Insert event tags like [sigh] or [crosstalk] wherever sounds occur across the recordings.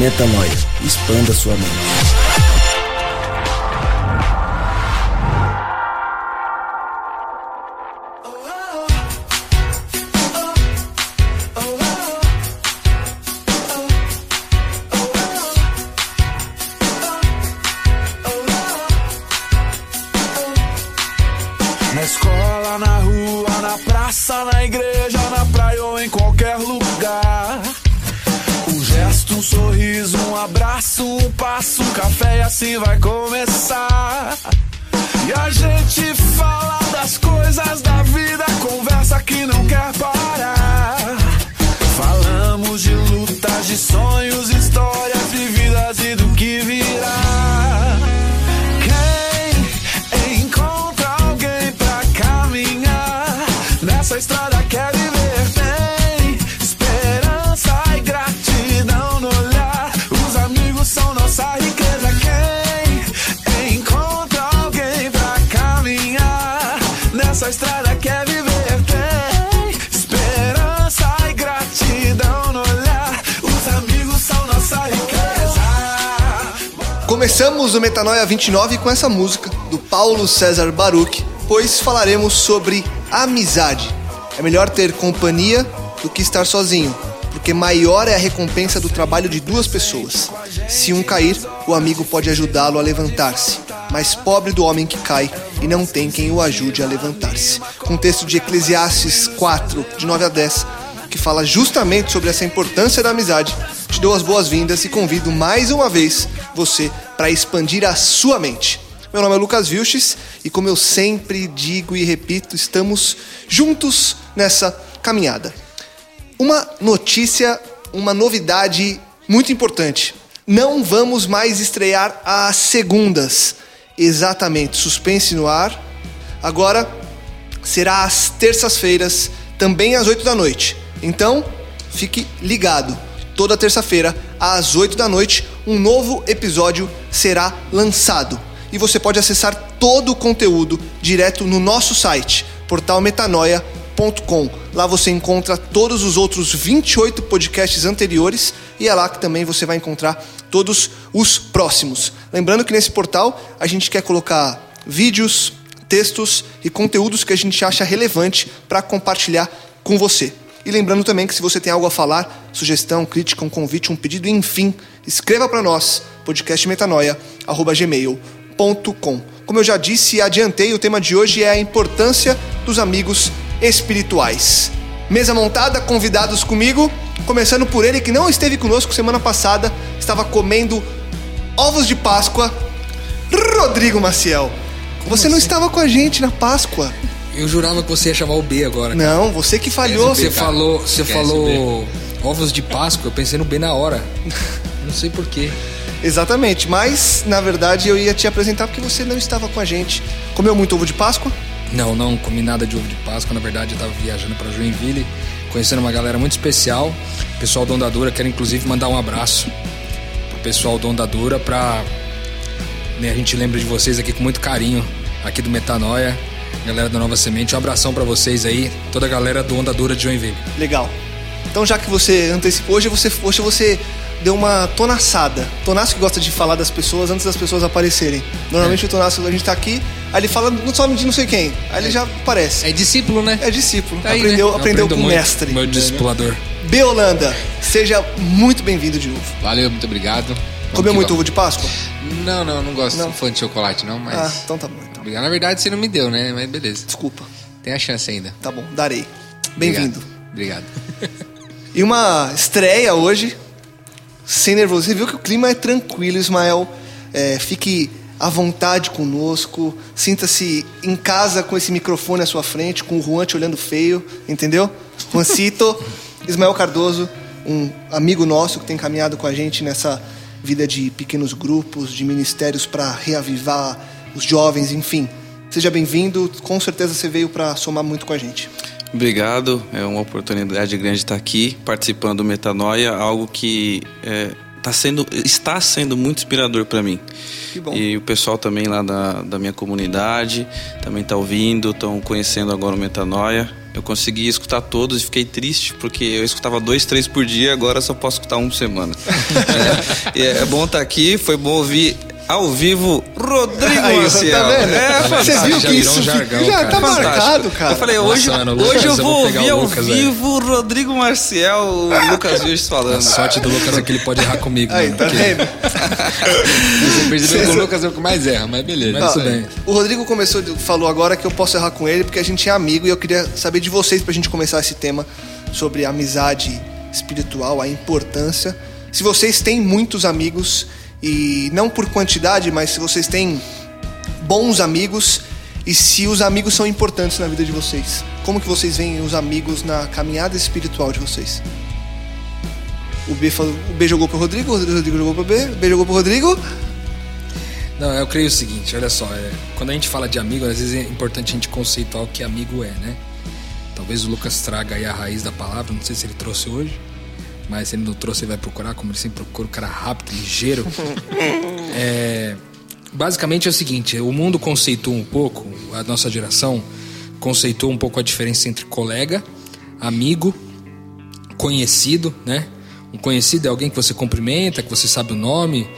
Metanoia. Expanda sua mente. Começamos o Metanoia 29 com essa música do Paulo César Baruch, pois falaremos sobre amizade. É melhor ter companhia do que estar sozinho, porque maior é a recompensa do trabalho de duas pessoas. Se um cair, o amigo pode ajudá-lo a levantar-se, mas pobre do homem que cai e não tem quem o ajude a levantar-se. Com o texto de Eclesiastes 4, de 9 a 10, que fala justamente sobre essa importância da amizade. Te dou as boas-vindas e convido mais uma vez você para expandir a sua mente. Meu nome é Lucas Vilches e, como eu sempre digo e repito, estamos juntos nessa caminhada. Uma notícia, uma novidade muito importante. Não vamos mais estrear às segundas. Exatamente, suspense no ar. Agora será às terças-feiras, também às 8 da noite. Então, fique ligado. Toda terça-feira, às 8 da noite, um novo episódio será lançado. E você pode acessar todo o conteúdo direto no nosso site, portalmetanoia.com. Lá você encontra todos os outros 28 podcasts anteriores e é lá que também você vai encontrar todos os próximos. Lembrando que nesse portal a gente quer colocar vídeos, textos e conteúdos que a gente acha relevante para compartilhar com você. E lembrando também que se você tem algo a falar, sugestão, crítica, um convite, um pedido, enfim, escreva para nós, podcastmetanoia@gmail.com. Como eu já disse e adiantei, o tema de hoje é a importância dos amigos espirituais. Mesa montada, convidados comigo, começando por ele que não esteve conosco semana passada, estava comendo ovos de Páscoa, Rodrigo Maciel. você não assim? estava com a gente na Páscoa. Eu jurava que você ia chamar o B agora. cara. Não, você que falhou. Você falou, você falou ovos de Páscoa, eu pensei no B na hora. [laughs] Não sei porquê. Exatamente, mas na verdade eu ia te apresentar porque você não estava com a gente. Comeu muito ovo de Páscoa? Não, não comi nada de ovo de Páscoa. Na verdade, eu tava viajando pra Joinville, conhecendo uma galera muito especial. Pessoal do Ondadura, quero inclusive mandar um abraço pro pessoal do Ondadura pra. Né, a gente lembra de vocês aqui com muito carinho, aqui do Metanoia, galera da Nova Semente. Um abração pra vocês aí, toda a galera do Ondadura de Joinville. Legal. Então já que você antecipou, hoje você, hoje você deu uma tonaçada. Tonaço que gosta de falar das pessoas antes das pessoas aparecerem. Normalmente o Tonaço, a gente tá aqui, aí ele fala no nome de não sei quem. Aí ele já aparece. É discípulo, né? É discípulo. Tá aí, aprendeu né? aprendeu com o mestre. Meu discipulador. B. Holanda, seja muito bem-vindo de novo. Valeu, muito obrigado. Comeu muito ovo de Páscoa? Não, não, não gosto Não. fã de chocolate, não, mas. Ah, então tá bom. Então. Obrigado. Na verdade, você não me deu, né? Mas beleza. Desculpa. Tem a chance ainda. Tá bom, darei. Bem-vindo. Obrigado. [laughs] E uma estreia hoje, sem nervoso. Você viu que o clima é tranquilo, Ismael. É, fique à vontade conosco. Sinta-se em casa com esse microfone à sua frente, com o Juan te olhando feio, entendeu? Juancito, [laughs] Ismael Cardoso, um amigo nosso que tem caminhado com a gente nessa vida de pequenos grupos, de ministérios para reavivar os jovens, enfim. Seja bem-vindo. Com certeza você veio para somar muito com a gente. Obrigado, é uma oportunidade grande estar aqui participando do Metanoia, algo que é, tá sendo, está sendo muito inspirador para mim. E o pessoal também lá da, da minha comunidade também está ouvindo, estão conhecendo agora o Metanoia. Eu consegui escutar todos e fiquei triste porque eu escutava dois, três por dia, agora só posso escutar um por semana. [laughs] é, é bom estar aqui, foi bom ouvir ao vivo Rodrigo Aí, Maciel. tá vendo? É, Você viu que isso jargão, já cara. tá Fantástico. marcado, cara. Eu falei, Nossa, hoje, mano, o hoje eu vou ouvir ao Lucas, vivo o Rodrigo Marcial, o Lucas Vilches falando. A sorte do Lucas é que ele pode errar comigo. Aí, mano, tá porque- vendo? [laughs] Você percebeu que o Lucas é o que mais erra, mas beleza. Mas tudo bem. O Rodrigo começou, falou agora que eu posso errar com ele porque a gente é amigo e eu queria saber de vocês pra gente começar esse tema sobre amizade espiritual, a importância. Se vocês têm muitos amigos e não por quantidade, mas se vocês têm bons amigos e se os amigos são importantes na vida de vocês. Como que vocês veem os amigos na caminhada espiritual de vocês? O B, falou, o B jogou pro Rodrigo, o Rodrigo jogou pro B, o B jogou pro Rodrigo. Não, eu creio o seguinte, olha só, é, quando a gente fala de amigo, às vezes é importante a gente conceituar o que amigo é, né? Talvez o Lucas traga aí a raiz da palavra, não sei se ele trouxe hoje, mas se ele não trouxe, ele vai procurar, como ele sempre procura, o cara rápido, ligeiro. [laughs] É, basicamente é o seguinte, o mundo conceitua um pouco, a nossa geração conceitua um pouco a diferença entre colega, amigo, conhecido, né? Um conhecido é alguém que você cumprimenta, que você sabe o nome.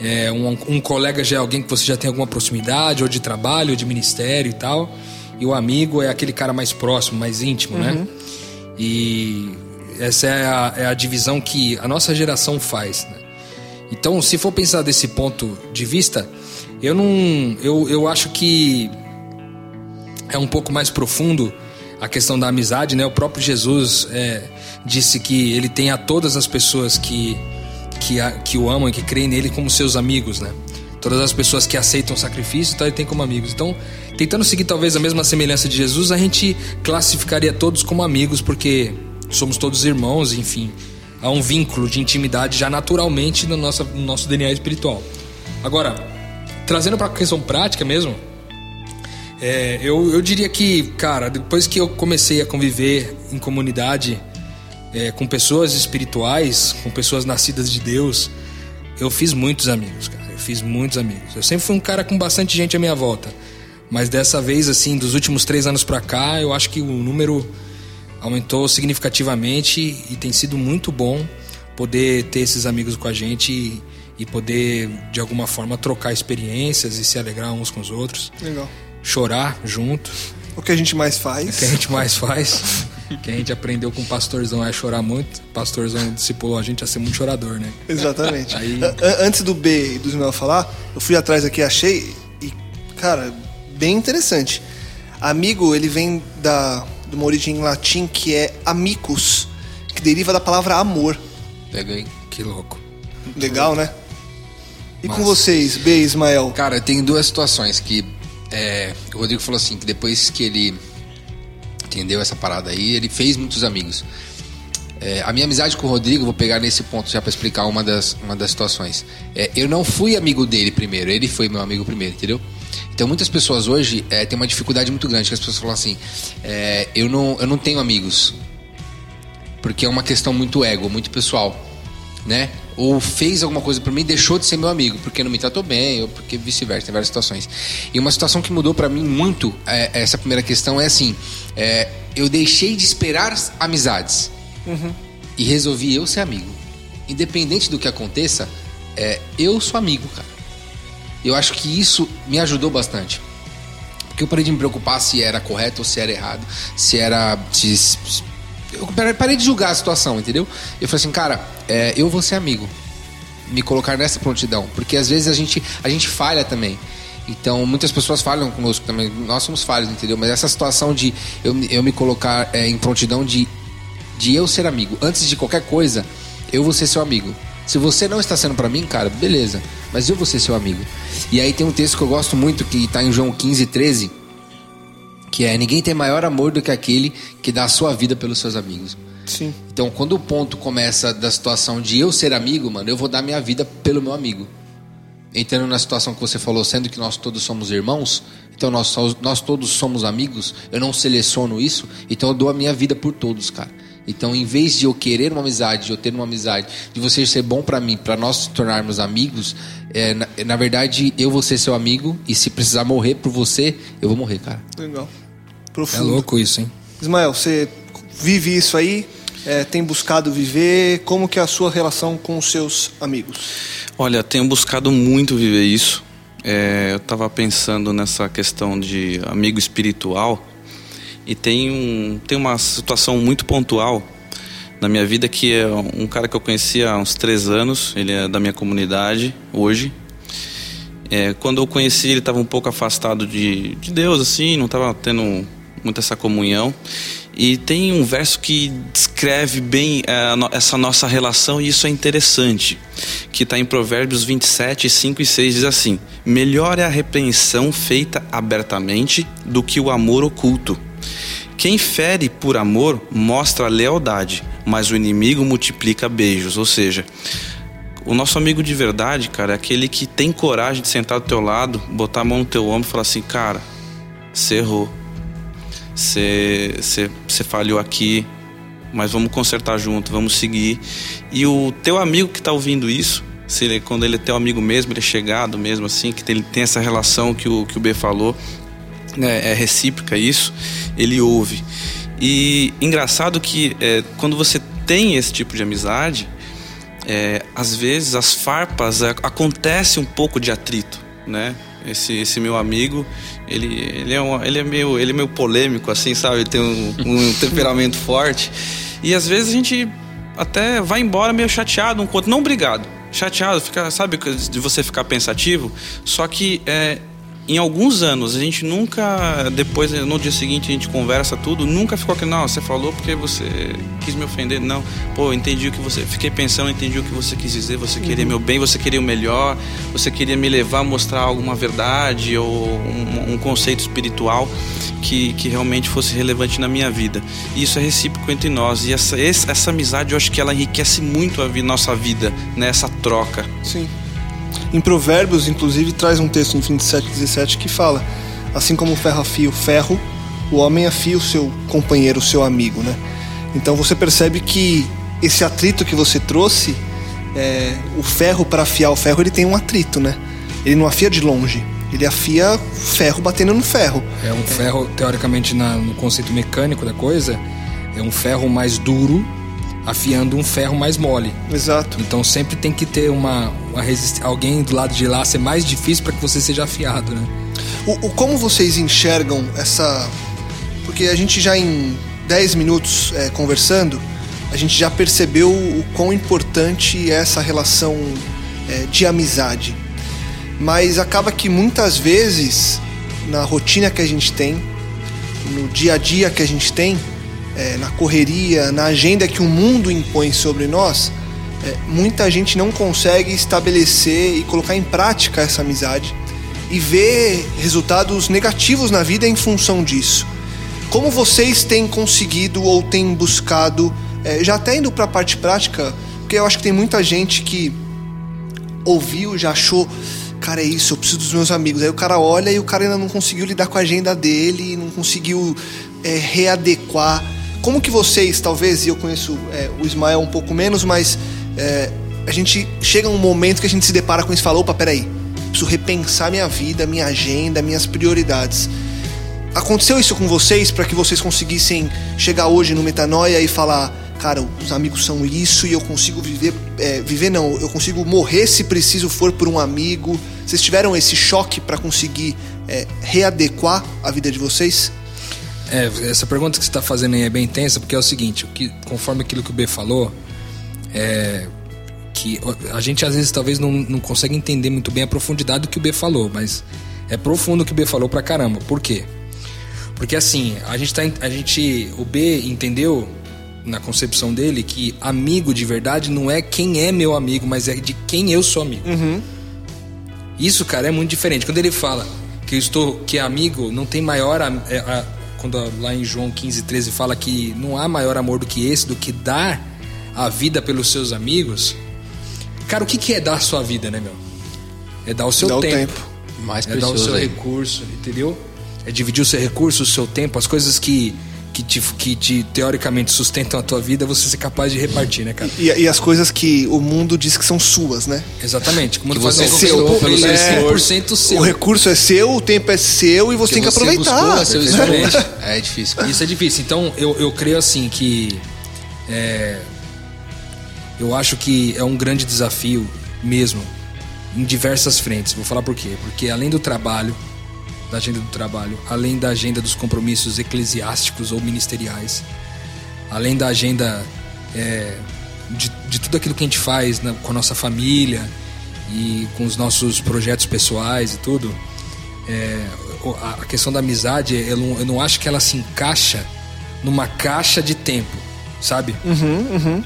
É, um, um colega já é alguém que você já tem alguma proximidade, ou de trabalho, ou de ministério e tal. E o amigo é aquele cara mais próximo, mais íntimo, né? E essa é a, é a divisão que a nossa geração faz, né? Então, se for pensar desse ponto de vista, eu não. Eu, eu acho que é um pouco mais profundo a questão da amizade, né? O próprio Jesus é, disse que ele tem a todas as pessoas que, que, a- que o amam e que creem nele como seus amigos, né? Todas as pessoas que aceitam o sacrifício, ele tem como amigos. Então, tentando seguir talvez a mesma semelhança de Jesus, a gente classificaria todos como amigos, porque somos todos irmãos, enfim. Há um vínculo de intimidade já naturalmente no nosso, no nosso DNA espiritual. Agora, trazendo para a questão prática mesmo, é, eu, eu diria que, cara, depois que eu comecei a conviver em comunidade é, com pessoas espirituais, com pessoas nascidas de Deus, eu fiz muitos amigos, cara. Eu fiz muitos amigos. Eu sempre fui um cara com bastante gente à minha volta. Mas dessa vez, assim, dos últimos três anos pra cá, eu acho que o número aumentou significativamente e tem sido muito bom poder ter esses amigos com a gente e, e poder, de alguma forma, trocar experiências e se alegrar uns com os outros Legal. chorar junto, O que a gente mais o que a faz. gente mais faz. que a gente aprendeu com o pastorzão é chorar muito. O pastorzão discipulou a gente a ser muito chorador, né? Exatamente. Aí- Antes do B e do Ismael falar, eu fui atrás aqui, achei e, cara, bem interessante. Amigo, ele vem da, de uma origem em latim que é amicus, que deriva da palavra amor. Pega aí. Que louco. Legal, né? E com Massa. vocês, B Ismael? Cara, tem duas situações que é, o Rodrigo falou assim, que depois que ele entendeu essa parada aí, ele fez muitos amigos. É, a minha amizade com o Rodrigo, vou pegar nesse ponto já pra explicar uma das, uma das situações. É, eu não fui amigo dele primeiro, ele foi meu amigo primeiro, entendeu? Então muitas pessoas hoje é, têm uma dificuldade muito grande, que as pessoas falam assim, é, eu, não, eu não tenho amigos, porque é uma questão muito ego, muito pessoal, né? Ou fez alguma coisa por mim e deixou de ser meu amigo, porque não me tratou bem, ou porque vice-versa, tem várias situações. E uma situação que mudou pra mim muito, é, essa primeira questão é assim, eu deixei de esperar amizades e resolvi eu ser amigo. Independente do que aconteça, é, eu sou amigo, cara. Eu acho que isso me ajudou bastante. Porque eu parei de me preocupar se era correto ou se era errado, se era. Eu parei de julgar a situação, entendeu? Eu falei assim, cara, é, eu vou ser amigo me colocar nessa prontidão, porque às vezes a gente, a gente falha também. Então, muitas pessoas falham conosco também. Nós somos falhos, entendeu? Mas essa situação de eu, eu me colocar é, em prontidão de, de eu ser amigo, antes de qualquer coisa, eu vou ser seu amigo. Se você não está sendo para mim, cara, beleza. Mas eu vou ser seu amigo. E aí tem um texto que eu gosto muito, que está em João 15, 13, que é: Ninguém tem maior amor do que aquele que dá a sua vida pelos seus amigos. Sim. Então, quando o ponto começa da situação de eu ser amigo, mano, eu vou dar minha vida pelo meu amigo. Entrando na situação que você falou, sendo que nós todos somos irmãos, então nós, nós todos somos amigos, eu não seleciono isso, então eu dou a minha vida por todos, cara. Então, em vez de eu querer uma amizade, de eu ter uma amizade, de você ser bom para mim, para nós tornarmos amigos, é, na, na, verdade, eu vou ser seu amigo e se precisar morrer por você, eu vou morrer, cara. Legal. Profundo. É louco isso, hein? Ismael, você vive isso aí? É, tem buscado viver? Como que é a sua relação com os seus amigos? Olha, tenho buscado muito viver isso. É, eu estava pensando nessa questão de amigo espiritual e tem, um, tem uma situação muito pontual na minha vida que é um cara que eu conheci há uns três anos, ele é da minha comunidade hoje. É, quando eu conheci ele estava um pouco afastado de, de Deus, assim, não estava tendo muito essa comunhão. E tem um verso que descreve bem é, essa nossa relação e isso é interessante, que está em Provérbios 27, 5 e 6, diz assim: Melhor é a repreensão feita abertamente do que o amor oculto. Quem fere por amor mostra lealdade, mas o inimigo multiplica beijos. Ou seja, o nosso amigo de verdade, cara, é aquele que tem coragem de sentar do teu lado, botar a mão no teu ombro e falar assim: Cara, você errou você falhou aqui, mas vamos consertar junto, vamos seguir. E o teu amigo que está ouvindo isso, se ele, quando ele é teu amigo mesmo, ele é chegado mesmo assim, que ele tem essa relação que o, que o B falou, né, é recíproca isso, ele ouve. E engraçado que é, quando você tem esse tipo de amizade, é, às vezes as farpas é, acontece um pouco de atrito, né? Esse, esse meu amigo, ele, ele, é um, ele, é meio, ele é meio polêmico, assim, sabe? Ele tem um, um [laughs] temperamento forte. E às vezes a gente até vai embora meio chateado um com Não obrigado. Chateado, fica, sabe, de você ficar pensativo. Só que é, em alguns anos, a gente nunca, depois, no dia seguinte, a gente conversa tudo, nunca ficou aqui, não, você falou porque você quis me ofender. Não, pô, entendi o que você. Fiquei pensando, entendi o que você quis dizer, você queria uhum. meu bem, você queria o melhor, você queria me levar a mostrar alguma verdade ou um, um conceito espiritual que, que realmente fosse relevante na minha vida. E isso é recíproco entre nós. E essa, essa amizade, eu acho que ela enriquece muito a nossa vida, né? Essa troca. Sim. Em Provérbios, inclusive, traz um texto em 27, 17 que fala: Assim como o ferro afia o ferro, o homem afia o seu companheiro, o seu amigo, né? Então você percebe que esse atrito que você trouxe, é, o ferro para afiar o ferro, ele tem um atrito, né? Ele não afia de longe, ele afia ferro batendo no ferro. É um ferro, teoricamente, na, no conceito mecânico da coisa, é um ferro mais duro afiando um ferro mais mole. Exato. Então sempre tem que ter uma, uma resist... alguém do lado de lá ser mais difícil para que você seja afiado, né? O, o, como vocês enxergam essa. Porque a gente já em 10 minutos é, conversando, a gente já percebeu o quão importante é essa relação é, de amizade. Mas acaba que muitas vezes, na rotina que a gente tem, no dia a dia que a gente tem, é, na correria, na agenda que o mundo impõe sobre nós, é, muita gente não consegue estabelecer e colocar em prática essa amizade e ver resultados negativos na vida em função disso. Como vocês têm conseguido ou têm buscado, é, já até indo para a parte prática, porque eu acho que tem muita gente que ouviu, já achou, cara, é isso, eu preciso dos meus amigos. Aí o cara olha e o cara ainda não conseguiu lidar com a agenda dele, não conseguiu é, readequar como que vocês, talvez, e eu conheço é, o Ismael um pouco menos, mas é, a gente chega um momento que a gente se depara com isso e fala, opa, peraí, preciso repensar minha vida, minha agenda, minhas prioridades. Aconteceu isso com vocês para que vocês conseguissem chegar hoje no Metanoia e falar, cara, os amigos são isso e eu consigo viver, é, viver não, eu consigo morrer se preciso for por um amigo. Vocês tiveram esse choque para conseguir é, readequar a vida de vocês? É, essa pergunta que você está fazendo aí é bem intensa, porque é o seguinte, que, conforme aquilo que o B falou, é, que a gente às vezes talvez não, não consegue entender muito bem a profundidade do que o B falou, mas é profundo o que o B falou pra caramba. Por quê? Porque assim, a gente tá. A gente. O B entendeu na concepção dele que amigo de verdade não é quem é meu amigo, mas é de quem eu sou amigo. Isso, cara, é muito diferente. Quando ele fala que eu estou, que é amigo, não tem maior. é, a- quando lá em João 15, 13 fala que não há maior amor do que esse, do que dar a vida pelos seus amigos. Cara, o que, que é dar a sua vida, né, meu? É dar o seu Dá o tempo. tempo. Mais É dar o seu aí. recurso, entendeu? É dividir o seu recurso, o seu tempo, as coisas que, que, te, que te, teoricamente sustentam a tua vida, você ser capaz de repartir, né, cara? E, e as coisas que o mundo diz que são suas, né? Exatamente. Como Que tu faz você conquistou tempo, pelo seu é esforço. 100% seu. O recurso é seu, o tempo é seu e você tem que você aproveitar. buscou seu esforço. [laughs] É difícil. Isso é difícil. Então, eu, eu creio assim que. é, eu acho que é um grande desafio mesmo, em diversas frentes. Vou falar por quê. Porque além do trabalho, da agenda do trabalho, além da agenda dos compromissos eclesiásticos ou ministeriais, além da agenda é, de, de tudo aquilo que a gente faz na- com a nossa família e com os nossos projetos pessoais e tudo, é, a questão da amizade, eu não, eu não acho que ela se encaixa numa caixa de tempo, sabe?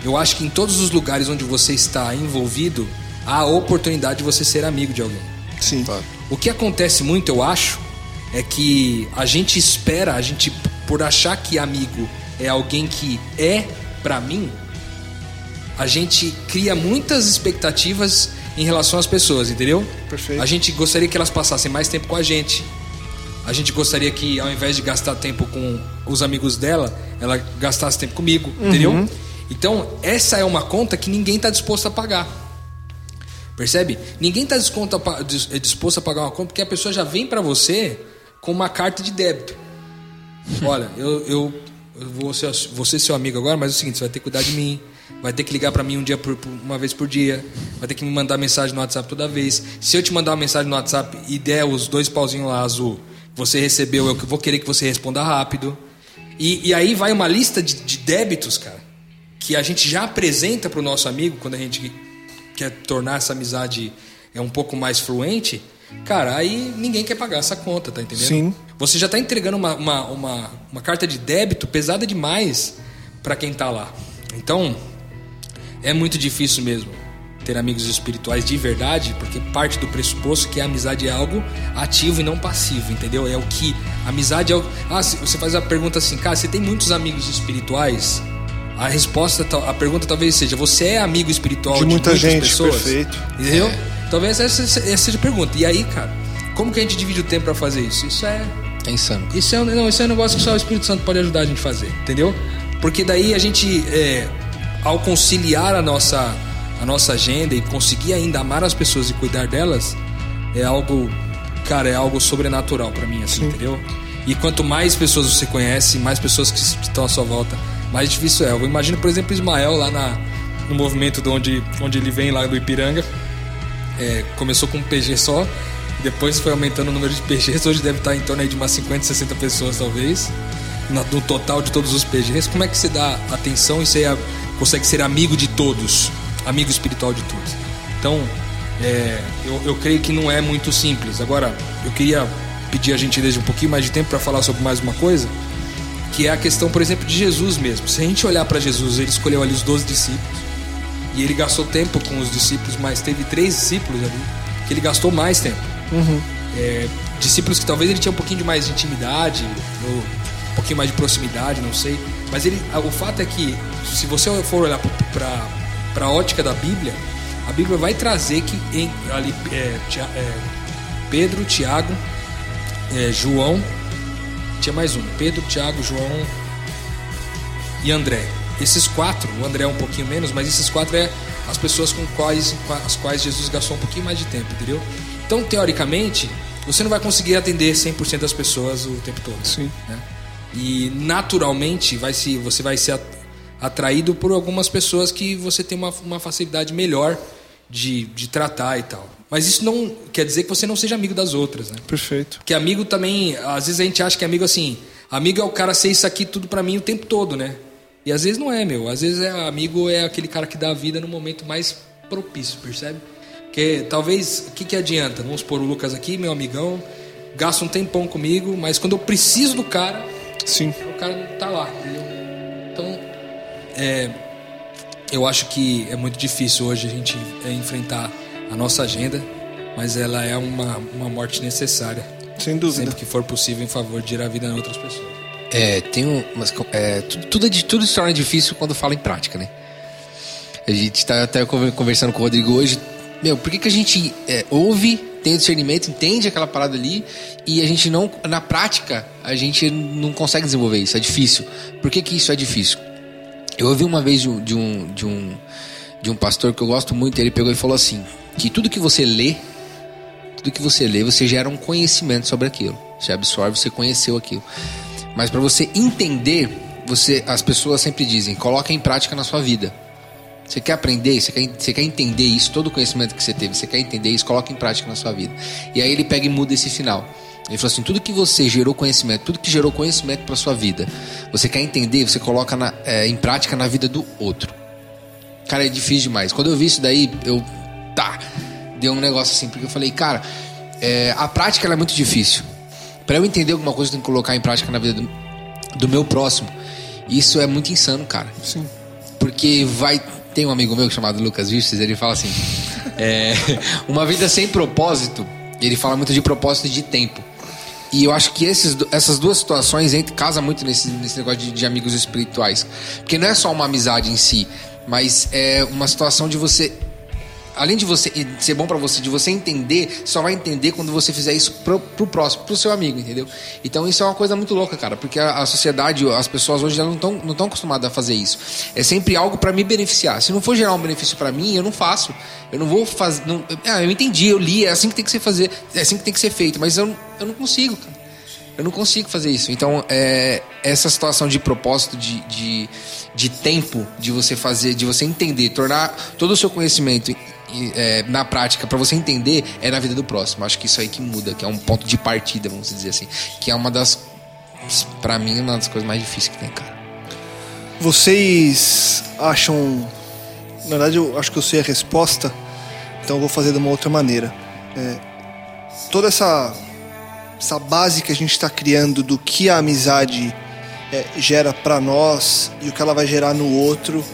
Eu acho que em todos os lugares onde você está envolvido, há a oportunidade de você ser amigo de alguém. Sim. O que acontece muito, eu acho, é que a gente espera, a gente, por achar que amigo é alguém que é pra mim, a gente cria muitas expectativas em relação às pessoas, entendeu? Perfeito. A gente gostaria que elas passassem mais tempo com a gente. A gente gostaria que, ao invés de gastar tempo com os amigos dela, ela gastasse tempo comigo, entendeu? Então, essa é uma conta que ninguém está disposto a pagar. Percebe? Ninguém está disposto a pagar uma conta porque a pessoa já vem para você com uma carta de débito. Olha, eu, eu, eu vou, ser, vou ser seu amigo agora, mas é o seguinte: você vai ter que cuidar de mim, vai ter que ligar para mim um dia por, uma vez por dia, vai ter que me mandar mensagem no WhatsApp toda vez. Se eu te mandar uma mensagem no WhatsApp e der os dois pauzinhos lá azul, você recebeu, eu vou querer que você responda rápido. E, e aí vai uma lista de, de débitos, cara, que a gente já apresenta para o nosso amigo quando a gente quer tornar essa amizade é um pouco mais fluente, cara, aí ninguém quer pagar essa conta, tá entendendo? Sim. Você já tá entregando uma, uma, uma, uma carta de débito pesada demais para quem tá lá. Então, é muito difícil mesmo ter amigos espirituais de verdade, porque parte do pressuposto que a amizade é algo ativo e não passivo, entendeu? É o que amizade é o Ah, você faz a pergunta assim, cara, você tem muitos amigos espirituais? A resposta, a pergunta talvez seja: você é amigo espiritual De de, muita muitas gente, pessoas? perfeito. Entendeu? Talvez essa, essa seja a pergunta. E aí, cara, como que a gente divide o tempo para fazer isso? Isso é É insano. isso é, um- não, isso é um negócio que só o Espírito Santo pode ajudar a gente a fazer, entendeu? Porque daí a gente, é, ao conciliar a nossa, a nossa agenda e conseguir ainda amar as pessoas e cuidar delas, é algo, cara, é algo sobrenatural pra mim, assim, entendeu? E quanto mais pessoas você conhece, mais pessoas que estão à sua volta, mais difícil é. Eu imagino, por exemplo, Ismael lá na, no movimento de onde, onde ele vem, lá do Ipiranga. É, começou com um PG só, depois foi aumentando o número de PGs, hoje deve estar em torno de umas 50, 60 pessoas talvez, no total de todos os PGs. Como é que você dá atenção e você é- consegue ser amigo de todos, amigo espiritual de todos? Então, é, eu, eu creio que não é muito simples. Agora, eu queria pedir a gentileza de um pouquinho mais de tempo para falar sobre mais uma coisa, que é a questão, por exemplo, de Jesus mesmo. Se a gente olhar para Jesus, ele escolheu ali os 12 discípulos. E ele gastou tempo com os discípulos, mas teve três discípulos ali que ele gastou mais tempo. É, discípulos que talvez ele tinha um pouquinho de mais de intimidade, ou um pouquinho mais de proximidade, não sei. Mas ele, o fato é que, se você for olhar para a ótica da Bíblia, a Bíblia vai trazer que em, ali, é, Tia- é, Pedro, Tiago, é, João, tinha mais um, Pedro, Tiago, João e André. Esses quatro, o André é um pouquinho menos, mas esses quatro é as pessoas com quais, com as quais Jesus gastou um pouquinho mais de tempo, entendeu? Então, teoricamente, você não vai conseguir atender 100% das pessoas o tempo todo. Sim. né? E naturalmente vai se, você vai ser at- atraído por algumas pessoas que você tem uma, uma facilidade melhor de, de tratar e tal. Mas isso não quer dizer que você não seja amigo das outras, né? Perfeito. Porque amigo também, às vezes a gente acha que amigo assim, amigo é o cara ser isso aqui tudo pra mim o tempo todo, né? E às vezes não é, meu. Às vezes é amigo é aquele cara que dá a vida no momento mais propício, percebe? Porque talvez, o que, que adianta? Vamos pôr o Lucas aqui, meu amigão, gasta um tempão comigo, mas quando eu preciso do cara, Sim. o cara não tá lá, entendeu? Então, é, eu acho que é muito difícil hoje a gente é, enfrentar a nossa agenda, mas ela é uma, uma morte necessária. Sem dúvida. Sempre que for possível em favor de gerar vida em outras pessoas. É, tem um, é, tudo, tudo, é tudo se torna difícil quando fala em prática, né? A gente tá até conver- conversando com o Rodrigo hoje. Meu, por que, que a gente é, ouve, tem o discernimento, entende aquela parada ali e a gente não, na prática, a gente não consegue desenvolver isso? É difícil. Por que, que isso é difícil? Eu ouvi uma vez de um, de um, de um, de um pastor que eu gosto muito, ele pegou e falou assim: que tudo que você lê, tudo que você lê, você gera um conhecimento sobre aquilo. Você absorve, você conheceu aquilo. Mas para você entender, você, as pessoas sempre dizem, coloca em prática na sua vida. Você quer aprender, você quer, você quer entender isso, todo o conhecimento que você teve, você quer entender isso, coloca em prática na sua vida. E aí ele pega e muda esse final. Ele falou assim: tudo que você gerou conhecimento, tudo que gerou conhecimento para sua vida, você quer entender, você coloca na- é, em prática na vida do outro. Cara, é difícil demais. Quando eu vi isso daí, eu. Tá. Deu um negócio assim, porque eu falei, cara, é, a prática é muito difícil. Pra eu entender alguma coisa, eu tenho que colocar em prática na vida do, do meu próximo. Isso é muito insano, cara. Sim. Porque vai. Tem um amigo meu chamado Lucas Vistes, ele fala assim: [laughs] é, uma vida sem propósito, ele fala muito de propósito e de tempo. E eu acho que esses, essas duas situações casam muito nesse, nesse negócio de, de amigos espirituais. Porque não é só uma amizade em si, mas é uma situação de você. Além de você ser bom pra você, de você entender, só vai entender quando você fizer isso pro, pro próximo, pro seu amigo, entendeu? Então isso é uma coisa muito louca, cara, porque a, a sociedade, as pessoas hoje já não estão não tão acostumadas a fazer isso. É sempre algo pra me beneficiar. Se não for gerar um benefício pra mim, eu não faço. Eu não vou fazer. Ah, eu entendi, eu li, é assim que tem que ser fazer, é assim que tem que ser feito, mas eu, eu não consigo, cara. Eu não consigo fazer isso. Então, é, essa situação de propósito, de, de, de tempo, de você fazer, de você entender, tornar todo o seu conhecimento é, na prática para você entender é na vida do próximo. Acho que isso aí que muda, que é um ponto de partida, vamos dizer assim. Que é uma das, Pra mim, uma das coisas mais difíceis que tem, cara. Vocês acham. Na verdade, eu acho que eu sei a resposta, então eu vou fazer de uma outra maneira. É, toda essa, essa base que a gente está criando do que a amizade é, gera para nós e o que ela vai gerar no outro,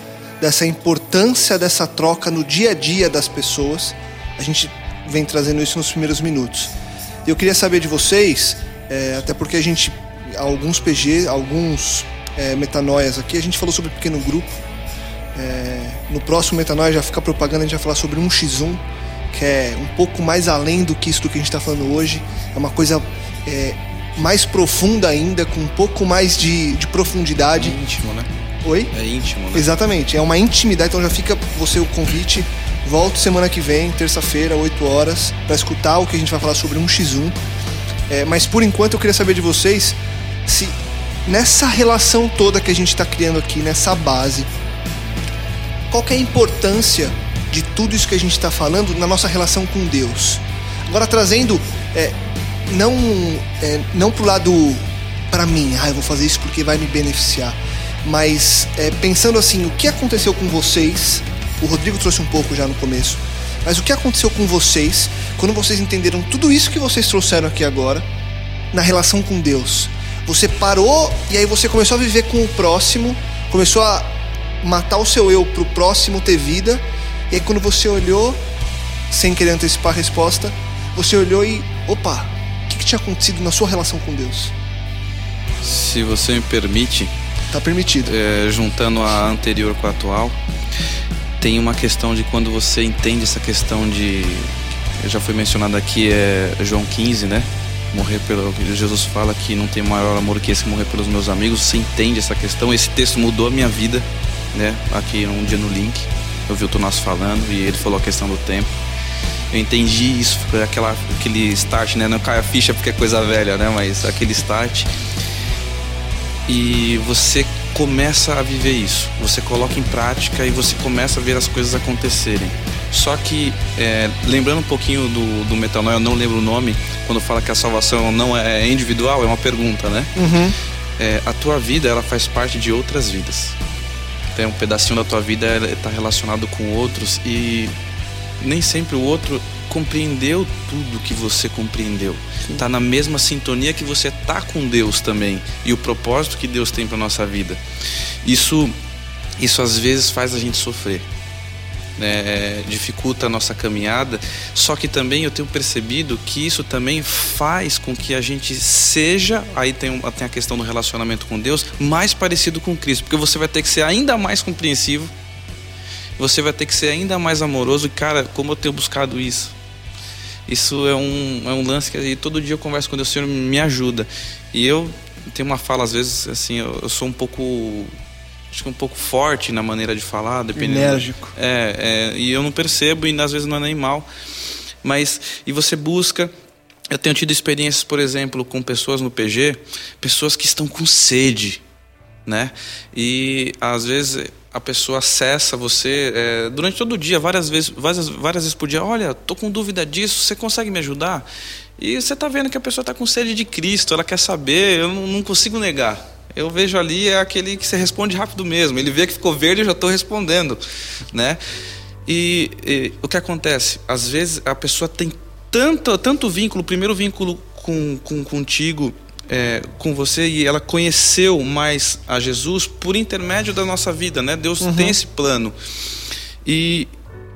dessa importância dessa troca no dia a dia das pessoas, a gente vem trazendo isso nos primeiros minutos. Eu queria saber de vocês, é, até porque a gente, alguns PG, alguns é, metanoias aqui, a gente falou sobre pequeno grupo. É, no próximo metanoia já fica propaganda, a gente vai falar sobre 1x1, que é um pouco mais além do que isso do que a gente está falando hoje. É uma coisa é, mais profunda ainda, com um pouco mais de, de profundidade. íntimo, né? Oi? É íntimo, né? Exatamente, é uma intimidade, então já fica você o convite. Volto semana que vem, terça-feira, 8 horas, para escutar o que a gente vai falar sobre 1x1. É, mas por enquanto eu queria saber de vocês se nessa relação toda que a gente está criando aqui, nessa base, qual que é a importância de tudo isso que a gente está falando na nossa relação com Deus? Agora trazendo é, não é, não pro lado para mim, ah, eu vou fazer isso porque vai me beneficiar, mas é, pensando assim, o que aconteceu com vocês? O Rodrigo trouxe um pouco já no começo, mas o que aconteceu com vocês quando vocês entenderam tudo isso que vocês trouxeram aqui agora na relação com Deus? Você parou e aí você começou a viver com o próximo, começou a matar o seu eu pro próximo ter vida, e aí quando você olhou, sem querer antecipar a resposta, você olhou e, opa, o que, que tinha acontecido na sua relação com Deus? Se você me permite, Tá permitido. é, juntando a anterior com a atual, tem uma questão de quando você entende essa questão de. Já foi mencionado aqui, é João 15, né? Morrer pelo. Jesus fala que não tem maior amor que esse morrer pelos meus amigos. Você entende essa questão? Esse texto mudou a minha vida, né? Aqui um dia no link, eu vi o Tomás falando e ele falou a questão do tempo. Eu entendi isso, foi aquela, aquele start, né? Não cai a ficha porque é coisa velha, né? Mas aquele start e você começa a viver isso. Você coloca em prática e você começa a ver as coisas acontecerem. Só que, é, lembrando um pouquinho do, do Metanoia, eu não lembro o nome, quando fala que a salvação não é individual, é uma pergunta, né? Uhum. É, a tua vida, ela faz parte de outras vidas. Tem um pedacinho da tua vida está relacionado com outros e nem sempre o outro compreendeu tudo que você compreendeu. Está na mesma sintonia que você tá com Deus também e o propósito que Deus tem para nossa vida. Isso, isso às vezes faz a gente sofrer. Né, dificulta a nossa caminhada, só que também eu tenho percebido que isso também faz com que a gente seja, aí tem, tem a questão do relacionamento com Deus, mais parecido com Cristo, porque você vai ter que ser ainda mais compreensivo, você vai ter que ser ainda mais amoroso, e cara, como eu tenho buscado isso. Isso é um, é um lance que todo dia eu converso com Deus, o Senhor me ajuda. E eu tenho uma fala, às vezes, assim, eu, eu sou um pouco acho que um pouco forte na maneira de falar, dependendo. Enérgico. É, é, e eu não percebo e às vezes não é nem mal. Mas e você busca eu tenho tido experiências, por exemplo, com pessoas no PG, pessoas que estão com sede, né? E às vezes a pessoa acessa você é, durante todo o dia, várias vezes, várias, várias vezes por dia. Olha, tô com dúvida disso, você consegue me ajudar? E você está vendo que a pessoa está com sede de Cristo, ela quer saber, eu não, não, consigo negar. Eu vejo ali é aquele que você responde rápido mesmo. Ele vê que ficou verde, eu já estou respondendo, né? E, e, o que acontece? Às vezes a pessoa tem tanto, tanto vínculo, primeiro vínculo com, com contigo é, com você e ela conheceu mais a Jesus por intermédio da nossa vida, né? Deus uhum. tem esse plano. E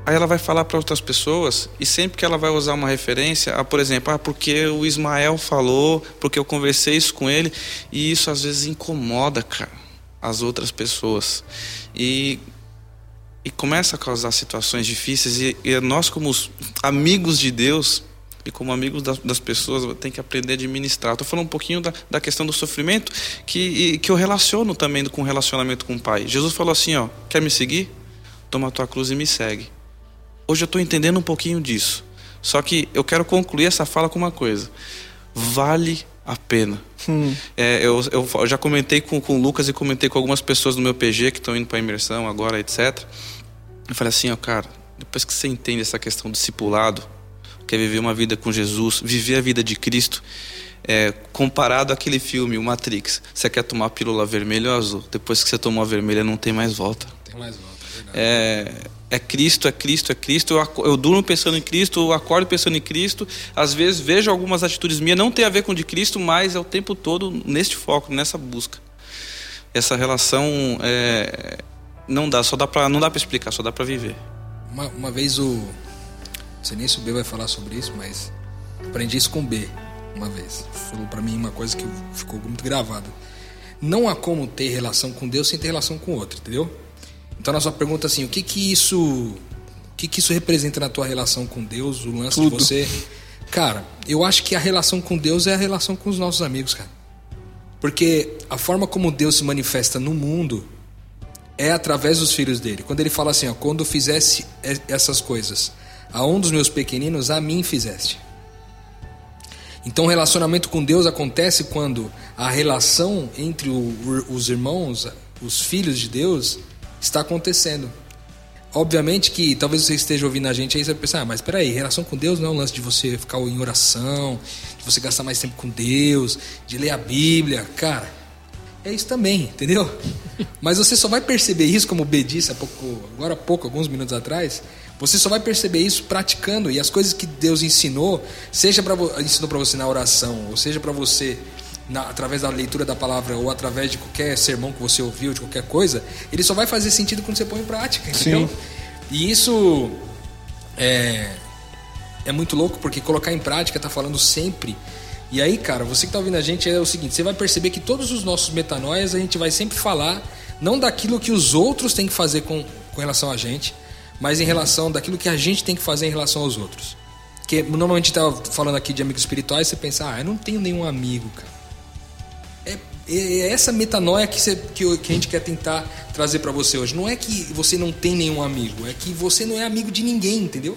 aí ela vai falar para outras pessoas e sempre que ela vai usar uma referência, ah, por exemplo, ah, porque o Ismael falou, porque eu conversei isso com ele, e isso às vezes incomoda, cara, as outras pessoas. E e começa a causar situações difíceis e, e nós como amigos de Deus e como amigos das, das pessoas tem que aprender a administrar. Estou falando um pouquinho da, da questão do sofrimento que, que eu relaciono também com o relacionamento com o Pai. Jesus falou assim, ó, quer me seguir? Toma a tua cruz e me segue. Hoje eu estou entendendo um pouquinho disso. Só que eu quero concluir essa fala com uma coisa. Vale a pena. Hum. É, eu, eu, já comentei com, com o Lucas e comentei com algumas pessoas do meu PG que estão indo para a imersão agora, etc. Eu falei assim, ó, cara, depois que você entende essa questão do discipulado, quer viver uma vida com Jesus, viver a vida de Cristo, é, comparado àquele filme, o Matrix. Você quer tomar a pílula vermelha ou azul? Depois que você tomou a vermelha, não tem mais volta. Tem mais volta, é verdade. É, é Cristo, é Cristo, é Cristo. Eu, eu durmo pensando em Cristo, eu acordo pensando em Cristo. Às vezes vejo algumas atitudes minhas, não tem a ver com de Cristo, mas é o tempo todo neste foco, nessa busca. Essa relação é, não dá, só dá pra, não dá para explicar, só dá para viver. Uma, uma vez o sei nem se o B vai falar sobre isso, mas aprendi isso com o B uma vez. Falou para mim uma coisa que ficou muito gravada. Não há como ter relação com Deus sem ter relação com outro, entendeu? Então na sua pergunta assim, o que que isso, o que que isso representa na tua relação com Deus, o lance Tudo. de você, cara, eu acho que a relação com Deus é a relação com os nossos amigos, cara. Porque a forma como Deus se manifesta no mundo é através dos filhos dele. Quando ele fala assim, ó, quando fizesse essas coisas, a um dos meus pequeninos, a mim fizeste. Então o relacionamento com Deus acontece quando a relação entre o, os irmãos, os filhos de Deus, está acontecendo. Obviamente que talvez você esteja ouvindo a gente aí você vai pensar, ah, mas peraí, relação com Deus não é um lance de você ficar em oração, de você gastar mais tempo com Deus, de ler a Bíblia. Cara, é isso também, entendeu? [laughs] Mas você só vai perceber isso, como o B disse há pouco, agora há pouco, alguns minutos atrás, você só vai perceber isso praticando e as coisas que Deus ensinou, seja para ensinou para você na oração, ou seja para você na, através da leitura da palavra ou através de qualquer sermão que você ouviu, de qualquer coisa, ele só vai fazer sentido quando você põe em prática, entendeu? Sim. E isso é, é muito louco porque colocar em prática tá falando sempre. E aí, cara, você que tá ouvindo a gente é o seguinte, você vai perceber que todos os nossos metanoias a gente vai sempre falar não daquilo que os outros têm que fazer com, com relação a gente, mas em relação daquilo que a gente tem que fazer em relação aos outros. Porque normalmente está falando aqui de amigos espirituais, você pensa, ah, eu não tenho nenhum amigo, cara. É, essa metanoia que, você, que, que a gente quer tentar trazer para você hoje. Não é que você não tem nenhum amigo, é que você não é amigo de ninguém, entendeu?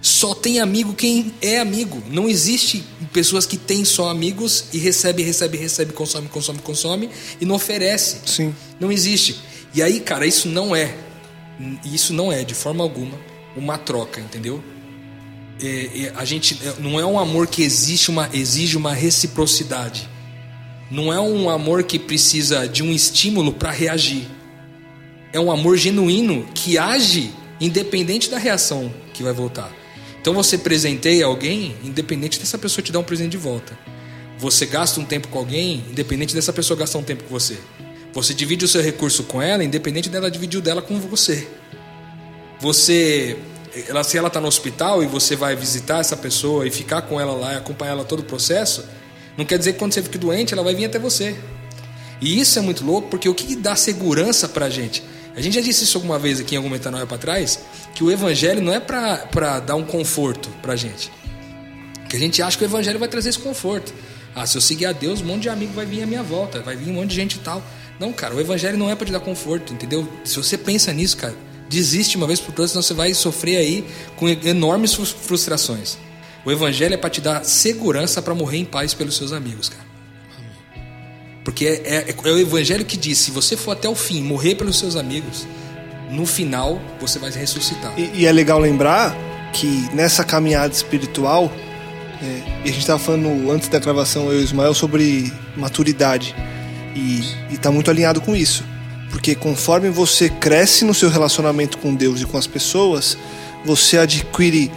Só tem amigo quem é amigo. Não existe pessoas que têm só amigos e recebe, recebe, recebe, consome, consome, consome e não oferece. Sim. Não existe. E aí, cara, isso não é isso não é de forma alguma uma troca, entendeu? É, é, a gente é, não é um amor que existe uma, exige uma reciprocidade. Não é um amor que precisa de um estímulo para reagir. é um amor genuíno que age independente da reação que vai voltar. Então você presenteia alguém, independente dessa pessoa te dar um presente de volta. Você gasta um tempo com alguém, independente dessa pessoa gastar um tempo com você. Você divide o seu recurso com ela, independente dela dividir o dela com você. Você, ela, se ela está no hospital e você vai visitar essa pessoa e ficar com ela lá e acompanhar ela todo o processo, não quer dizer que quando você fique doente, ela vai vir até você. E isso é muito louco, porque o que dá segurança pra gente? A gente já disse isso alguma vez aqui em algum metanoia para trás, que o evangelho não é para dar um conforto pra gente. Que a gente acha que o evangelho vai trazer esse conforto. Ah, se eu seguir a Deus, um monte de amigo vai vir à minha volta, vai vir um monte de gente e tal. Não, cara, o evangelho não é para te dar conforto, entendeu? Se você pensa nisso, cara, desiste uma vez por todas, senão você vai sofrer aí com enormes frustrações. O evangelho é para te dar segurança para morrer em paz pelos seus amigos, cara. Porque é, é, é, o evangelho que diz: se você for até o fim, morrer pelos seus amigos, no final você vai ressuscitar. E, e é legal lembrar que nessa caminhada espiritual, é, a gente estava falando antes da gravação, eu e Ismael, sobre maturidade. E está muito alinhado com isso. Porque conforme você cresce no seu relacionamento com Deus e com as pessoas, você adquire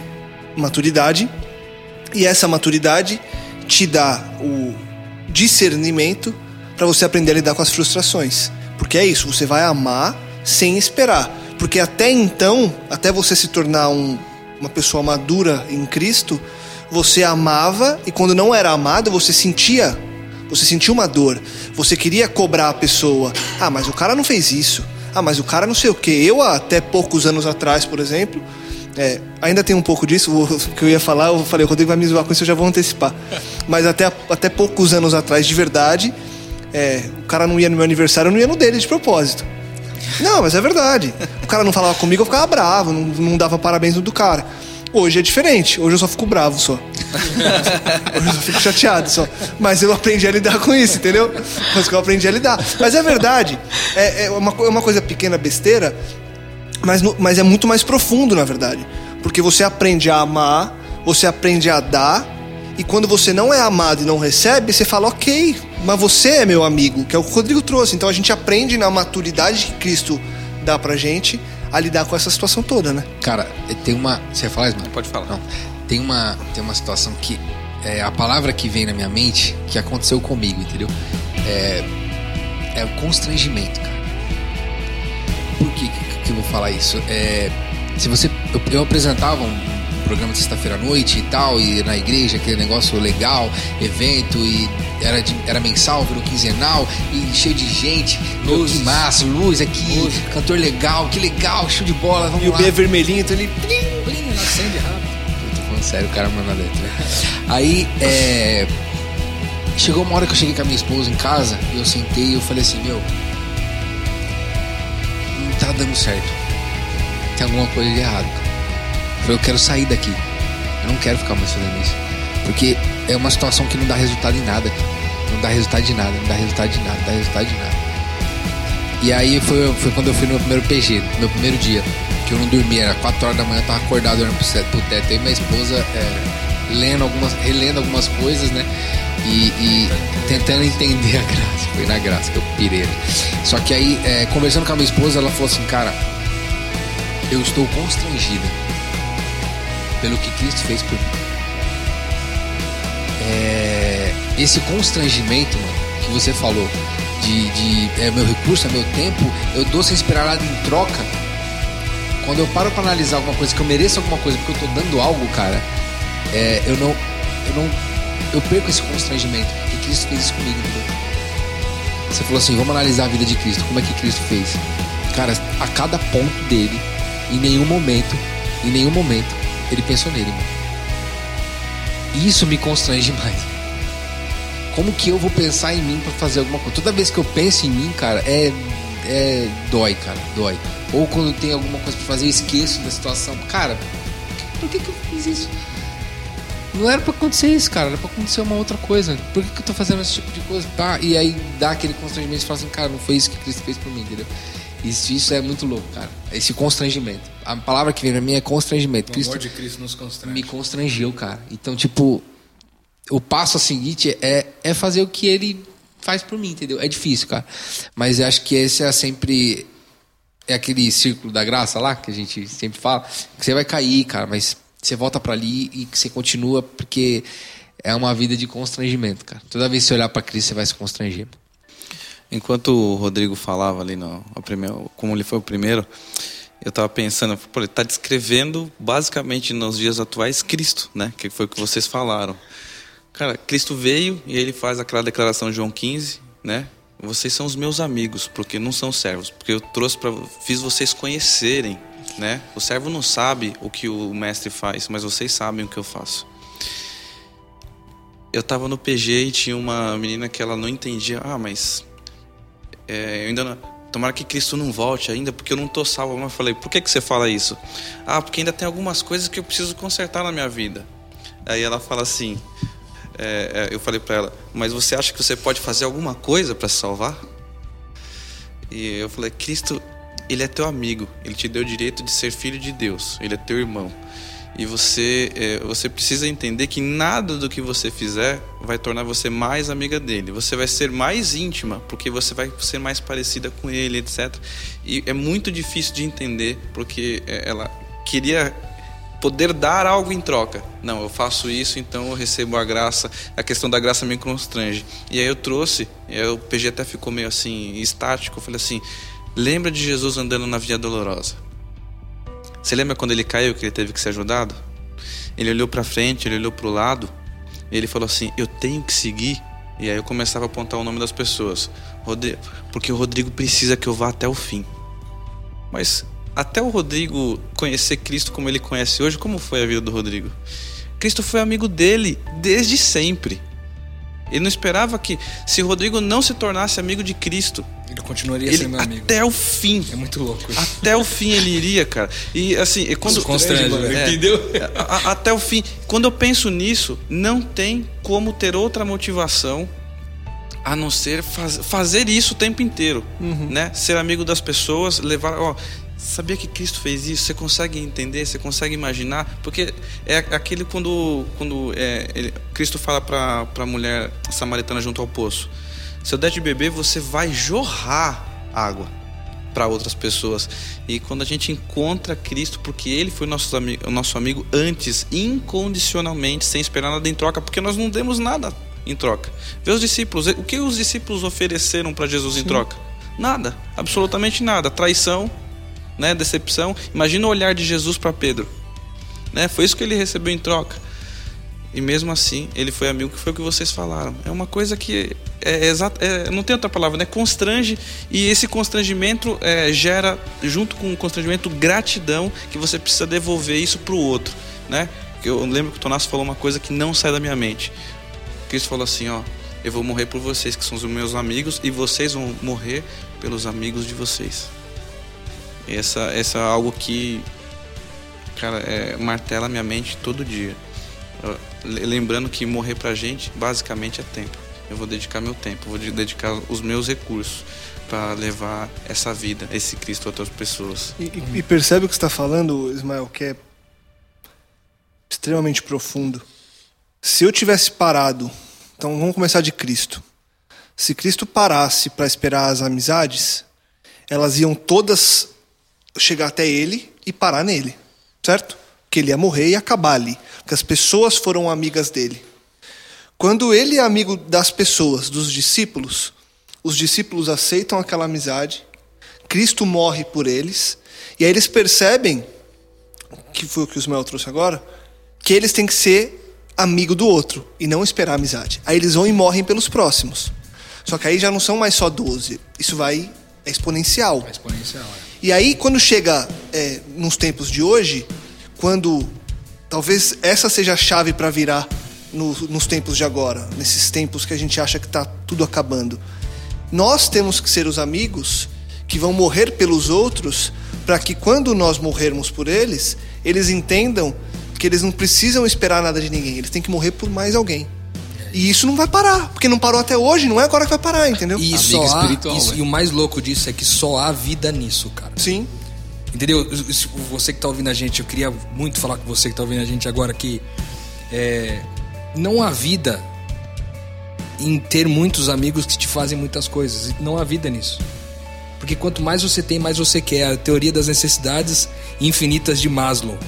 maturidade. E essa maturidade te dá o discernimento para você aprender a lidar com as frustrações. Porque é isso, você vai amar sem esperar. Porque até então, até você se tornar um, uma pessoa madura em Cristo, você amava e quando não era amado, você sentia você sentiu uma dor, você queria cobrar a pessoa. Ah, mas o cara não fez isso. Ah, mas o cara não sei o que. Eu, até poucos anos atrás, por exemplo, é, ainda tem um pouco disso, o [laughs] que eu ia falar, eu falei, o Rodrigo vai me zoar com isso, eu já vou antecipar. Mas até, até poucos anos atrás, de verdade, é, o cara não ia no meu aniversário, eu não ia no dele de propósito. Não, mas é verdade. O cara não falava comigo, eu ficava bravo, não, não dava parabéns no do cara. Hoje é diferente. Hoje eu só fico bravo só. [laughs] Hoje eu fico chateado só. Mas eu aprendi a lidar com isso, entendeu? Mas que eu aprendi a lidar. Mas é verdade. É, é, uma, é uma coisa pequena, besteira, mas, mas é muito mais profundo, na verdade. Porque você aprende a amar, você aprende a dar, e quando você não é amado e não recebe, você fala, ok, mas você é meu amigo, que é o que o Rodrigo trouxe. Então a gente aprende na maturidade que Cristo dá pra gente a lidar com essa situação toda, né? Cara, tem uma. Você ia falar, Ismael? Pode falar. Não. Tem uma, tem uma situação que. É a palavra que vem na minha mente que aconteceu comigo, entendeu? É, é o constrangimento, cara. Por que, que eu vou falar isso? É, se você. Eu, eu apresentava um programa de sexta-feira à noite e tal, e na igreja, aquele negócio legal, evento, e era, de, era mensal, virou quinzenal, e cheio de gente, luz, que massa, luz aqui, luz. cantor legal, que legal, show de bola, vamos e lá. E o B é vermelhinho, então ele blim, blim, [laughs] acende rápido. Eu tô falando sério, o cara manda letra. Aí, é... Chegou uma hora que eu cheguei com a minha esposa em casa, e eu sentei e eu falei assim, meu, tá dando certo. Tem alguma coisa de errado eu quero sair daqui. Eu não quero ficar mais fazendo isso. Porque é uma situação que não dá resultado em nada. Não dá resultado de nada, não dá resultado de nada, não dá resultado de nada. E aí foi, foi quando eu fui no meu primeiro PG, no meu primeiro dia. Que eu não dormia, era 4 horas da manhã, eu tava acordado olhando pro, teto. E minha esposa é, lendo algumas, relendo algumas coisas, né? E, e, tentando entender a graça. Foi na graça que eu pirei. Só que aí, é, conversando com a minha esposa, ela falou assim, cara, eu estou constrangida pelo que Cristo fez por mim. É, esse constrangimento, mano, que você falou, de, de é meu recurso, é meu tempo, eu dou sem esperar nada em troca. Quando eu paro para analisar alguma coisa, que eu mereço alguma coisa porque eu tô dando algo, cara, é, eu não. Eu não. Eu perco esse constrangimento, porque Cristo fez isso comigo, entendeu? Você falou assim, vamos analisar a vida de Cristo, como é que Cristo fez? Cara, a cada ponto dele, em nenhum momento, em nenhum momento, ele pensou nele, mano. Isso me constrange [laughs] mais. Como que eu vou pensar em mim para fazer alguma coisa? Toda vez que eu penso em mim, cara, é, é dói, cara, dói. Ou quando tem alguma coisa para fazer, eu esqueço da situação. Cara, por que, que eu fiz isso? Não era pra acontecer isso, cara. Era pra acontecer uma outra coisa. Por que, que eu tô fazendo esse tipo de coisa? Tá? E aí dá aquele constrangimento e fala assim, cara, não foi isso que Cristo fez por mim, entendeu? Isso, isso é muito louco, cara. Esse constrangimento. A palavra que vem na minha é constrangimento. O Cristo, amor de Cristo nos constrange. Me constrangeu, cara. Então, tipo, o passo a seguinte é, é fazer o que ele faz por mim, entendeu? É difícil, cara. Mas eu acho que esse é sempre. é aquele círculo da graça lá, que a gente sempre fala, que você vai cair, cara, mas você volta para ali e você continua, porque é uma vida de constrangimento, cara. Toda vez que você olhar para Cristo, você vai se constranger. Enquanto o Rodrigo falava ali, no, primeiro, como ele foi o primeiro, eu estava pensando, pô, ele está descrevendo basicamente nos dias atuais Cristo, né? Que foi o que vocês falaram. Cara, Cristo veio e ele faz aquela declaração de João 15, né? Vocês são os meus amigos, porque não são servos, porque eu trouxe para fiz vocês conhecerem, né? O servo não sabe o que o mestre faz, mas vocês sabem o que eu faço. Eu estava no PG e tinha uma menina que ela não entendia. Ah, mas é, eu ainda não, tomara que Cristo não volte ainda, porque eu não estou salvo. Eu falei, por que, que você fala isso? Ah, porque ainda tem algumas coisas que eu preciso consertar na minha vida. Aí ela fala assim, é, é, eu falei para ela, mas você acha que você pode fazer alguma coisa para salvar? E eu falei, Cristo, ele é teu amigo, ele te deu o direito de ser filho de Deus, ele é teu irmão. E você, é, você precisa entender que nada do que você fizer vai tornar você mais amiga dele. Você vai ser mais íntima, porque você vai ser mais parecida com ele, etc. E é muito difícil de entender, porque é, ela queria poder dar algo em troca. Não, eu faço isso, então eu recebo a graça. A questão da graça me constrange. E aí eu trouxe, aí o PG até ficou meio assim, estático. Eu falei assim: lembra de Jesus andando na Via Dolorosa? Você lembra quando ele caiu que ele teve que ser ajudado? Ele olhou para frente, ele olhou para o lado, e ele falou assim: "Eu tenho que seguir". E aí eu começava a apontar o nome das pessoas. Rodrigo, porque o Rodrigo precisa que eu vá até o fim. Mas até o Rodrigo conhecer Cristo como ele conhece hoje, como foi a vida do Rodrigo? Cristo foi amigo dele desde sempre. Ele não esperava que, se o Rodrigo não se tornasse amigo de Cristo, ele continuaria ele, sendo meu amigo. Até o fim. É muito louco. Isso. Até o fim ele iria, cara. E assim, e quando. Isso constrange, é, entendeu? A, a, até o fim. Quando eu penso nisso, não tem como ter outra motivação a não ser faz, fazer isso o tempo inteiro, uhum. né? Ser amigo das pessoas, levar, ó, Sabia que Cristo fez isso? Você consegue entender? Você consegue imaginar? Porque é aquele quando, quando é, ele, Cristo fala para a mulher samaritana junto ao poço: Se eu der de beber, você vai jorrar água para outras pessoas. E quando a gente encontra Cristo, porque Ele foi nosso amigo, nosso amigo antes, incondicionalmente, sem esperar nada em troca, porque nós não demos nada em troca. Vê os discípulos, o que os discípulos ofereceram para Jesus Sim. em troca? Nada, absolutamente nada. Traição, né, decepção. Imagina o olhar de Jesus para Pedro. Né? Foi isso que ele recebeu em troca. E mesmo assim, ele foi amigo, que foi o que vocês falaram. É uma coisa que é exato, é, não tem outra palavra, né? Constrange e esse constrangimento é, gera, junto com o constrangimento, gratidão que você precisa devolver isso para o outro, né? Eu lembro que o Tonasso falou uma coisa que não sai da minha mente. Cristo falou assim, ó, eu vou morrer por vocês que são os meus amigos e vocês vão morrer pelos amigos de vocês. Essa, essa é algo que, cara, é, martela minha mente todo dia. Lembrando que morrer pra gente, basicamente, é tempo. Eu vou dedicar meu tempo, vou dedicar os meus recursos para levar essa vida, esse Cristo a outras pessoas. E, e percebe o que está falando, Ismael, que é extremamente profundo. Se eu tivesse parado, então vamos começar de Cristo. Se Cristo parasse para esperar as amizades, elas iam todas chegar até ele e parar nele, certo? Que ele ia morrer e acabar ali, porque as pessoas foram amigas dele. Quando ele é amigo das pessoas, dos discípulos, os discípulos aceitam aquela amizade, Cristo morre por eles, e aí eles percebem, que foi o que o Ismael trouxe agora, que eles têm que ser amigo do outro e não esperar amizade. Aí eles vão e morrem pelos próximos. Só que aí já não são mais só 12. Isso vai é exponencial. É exponencial, é. E aí, quando chega é, nos tempos de hoje, quando talvez essa seja a chave para virar no, nos tempos de agora, nesses tempos que a gente acha que está tudo acabando, nós temos que ser os amigos que vão morrer pelos outros, para que quando nós morrermos por eles, eles entendam que eles não precisam esperar nada de ninguém, eles têm que morrer por mais alguém. E isso não vai parar, porque não parou até hoje, não é agora que vai parar, entendeu? E, só há, isso, e o mais louco disso é que só há vida nisso, cara. Sim. Entendeu? Você que tá ouvindo a gente, eu queria muito falar com você que tá ouvindo a gente agora que é, não há vida em ter muitos amigos que te fazem muitas coisas. Não há vida nisso. Porque quanto mais você tem, mais você quer. A teoria das necessidades infinitas de Maslow.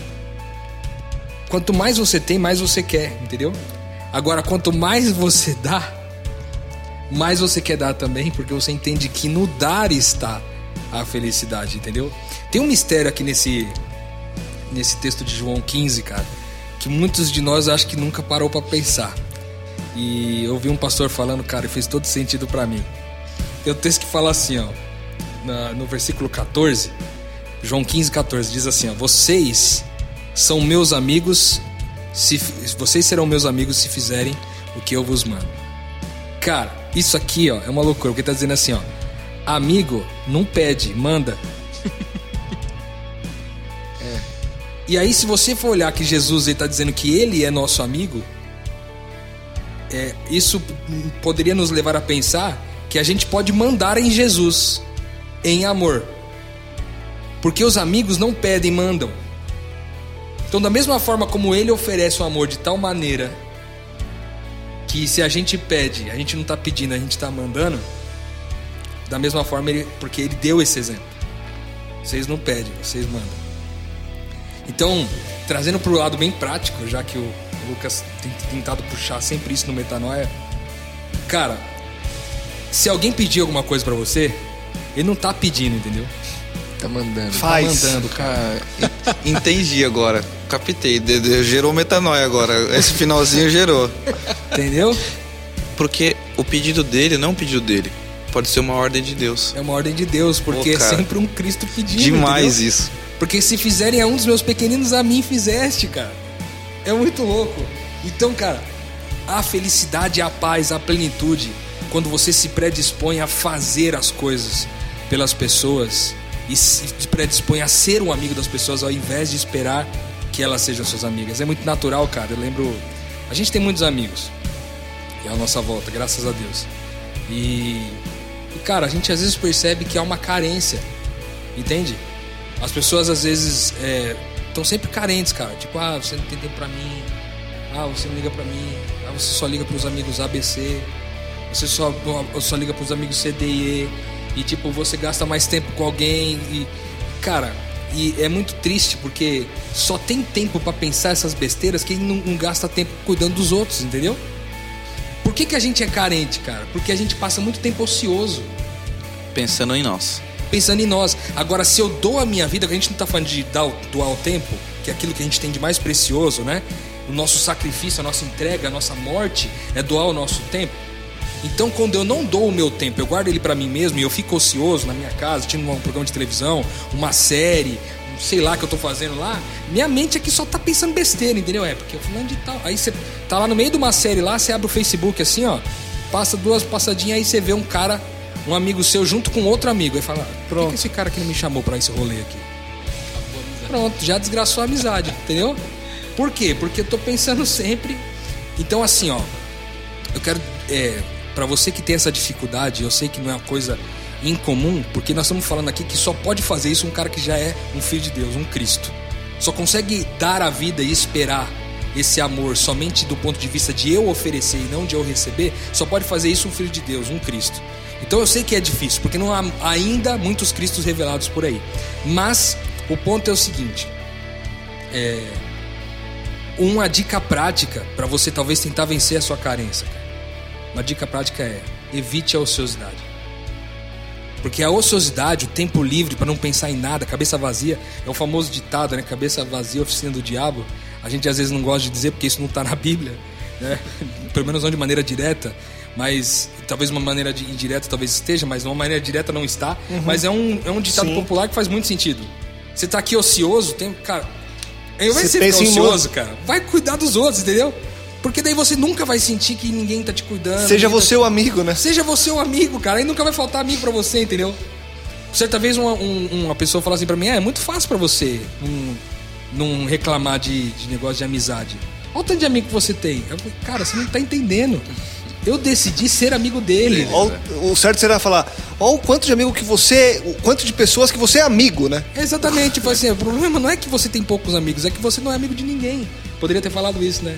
Quanto mais você tem, mais você quer, entendeu? Agora, quanto mais você dá, mais você quer dar também, porque você entende que no dar está a felicidade, entendeu? Tem um mistério aqui nesse nesse texto de João 15, cara, que muitos de nós acho que nunca parou para pensar. E eu vi um pastor falando, cara, e fez todo sentido para mim. Tem um texto que fala assim, ó, na, no versículo 14, João 15, 14, diz assim, ó, vocês são meus amigos, se vocês serão meus amigos se fizerem o que eu vos mando. Cara, isso aqui, ó, é uma loucura, porque tá dizendo assim, ó, amigo não pede, manda. [laughs] é. E aí, se você for olhar que Jesus está dizendo que ele é nosso amigo, é, isso poderia nos levar a pensar que a gente pode mandar em Jesus, em amor. Porque os amigos não pedem, mandam. Então, da mesma forma como ele oferece o amor de tal maneira que se a gente pede, a gente não está pedindo, a gente está mandando, da mesma forma, ele, porque ele deu esse exemplo. Vocês não pedem, vocês mandam. Então, trazendo para o lado bem prático, já que o Lucas tem tentado puxar sempre isso no Metanoia. Cara, se alguém pedir alguma coisa para você, ele não tá pedindo, entendeu? Tá mandando. Faz. Tá mandando, cara. [laughs] Entendi agora. Captei. De- de- Gerou metanoia agora. Esse finalzinho gerou. Entendeu? Porque o pedido dele não é um pedido dele. Pode ser uma ordem de Deus. É uma ordem de Deus, porque Pô, cara. é sempre um Cristo pedindo. Demais entendeu? isso. Porque se fizerem a um dos meus pequeninos, a mim fizeste, cara. É muito louco. Então, cara, a felicidade, a paz, a plenitude, quando você se predispõe a fazer as coisas pelas pessoas e se predispõe a ser um amigo das pessoas ao invés de esperar que elas sejam suas amigas. É muito natural, cara. Eu lembro. A gente tem muitos amigos. E é a nossa volta, graças a Deus. E, e, cara, a gente às vezes percebe que há uma carência. Entende? As pessoas às vezes estão sempre carentes, cara. Tipo, ah, você não tem tempo pra mim. Ah, você não liga pra mim. Ah, você só liga pros amigos ABC. Você só, só liga pros amigos C, D e E. E tipo, você gasta mais tempo com alguém. E, cara, e é muito triste porque só tem tempo pra pensar essas besteiras quem não, não gasta tempo cuidando dos outros, entendeu? Por que, que a gente é carente, cara? Porque a gente passa muito tempo ocioso Pensando em nós. pensando em nós. Agora, se eu dou a minha vida, que a gente não tá falando de dar, doar o tempo, que é aquilo que a gente tem de mais precioso, né? O nosso sacrifício, a nossa entrega, a nossa morte é doar o nosso tempo. Então, quando eu não dou o meu tempo, eu guardo ele pra mim mesmo e eu fico ocioso na minha casa, assistindo um programa de televisão, uma série, sei lá que eu tô fazendo lá, minha mente aqui só tá pensando besteira, entendeu? É, porque eu falando de tal. Aí você tá lá no meio de uma série lá, você abre o Facebook assim, ó, passa duas passadinhas aí você vê um cara, um amigo seu junto com outro amigo. Aí fala, "Ah, por que que esse cara aqui não me chamou pra esse rolê aqui? Pronto, já desgraçou a amizade, entendeu? Por quê? Porque eu tô pensando sempre. Então, assim, ó, eu quero. É, para você que tem essa dificuldade, eu sei que não é uma coisa incomum, porque nós estamos falando aqui que só pode fazer isso um cara que já é um filho de Deus, um Cristo. Só consegue dar a vida e esperar esse amor somente do ponto de vista de eu oferecer e não de eu receber, só pode fazer isso um filho de Deus, um Cristo. Então eu sei que é difícil, porque não há ainda muitos Cristos revelados por aí. Mas o ponto é o seguinte: é, uma dica prática para você talvez tentar vencer a sua carência. cara. Uma dica prática é: evite a ociosidade. Porque a ociosidade, o tempo livre para não pensar em nada, cabeça vazia, é o famoso ditado, né? Cabeça vazia, oficina do diabo. A gente às vezes não gosta de dizer porque isso não está na Bíblia, né? [laughs] Pelo menos não de maneira direta, mas talvez uma maneira indireta talvez esteja, mas uma maneira direta não está. Mas é um, é um ditado Sim. popular que faz muito sentido. Você tá aqui ocioso, tem, cara, ao invés de Você ficar ocioso, cara, vai cuidar dos outros, entendeu? Porque daí você nunca vai sentir que ninguém tá te cuidando. Seja tá você o amigo, né? Seja você um amigo, cara. Aí nunca vai faltar amigo pra você, entendeu? Certa vez uma, um- uma pessoa falou assim pra mim: é, é muito fácil pra você não, não reclamar de, de negócio de amizade. Olha o tanto de amigo que você tem. Eu falei, cara, você não tá entendendo. Eu decidi ser amigo dele. O, o certo será falar, ó o quanto de amigo que você, o quanto de pessoas que você é amigo, né? Exatamente, tipo assim, o problema não é que você tem poucos amigos, é que você não é amigo de ninguém. Poderia ter falado isso, né?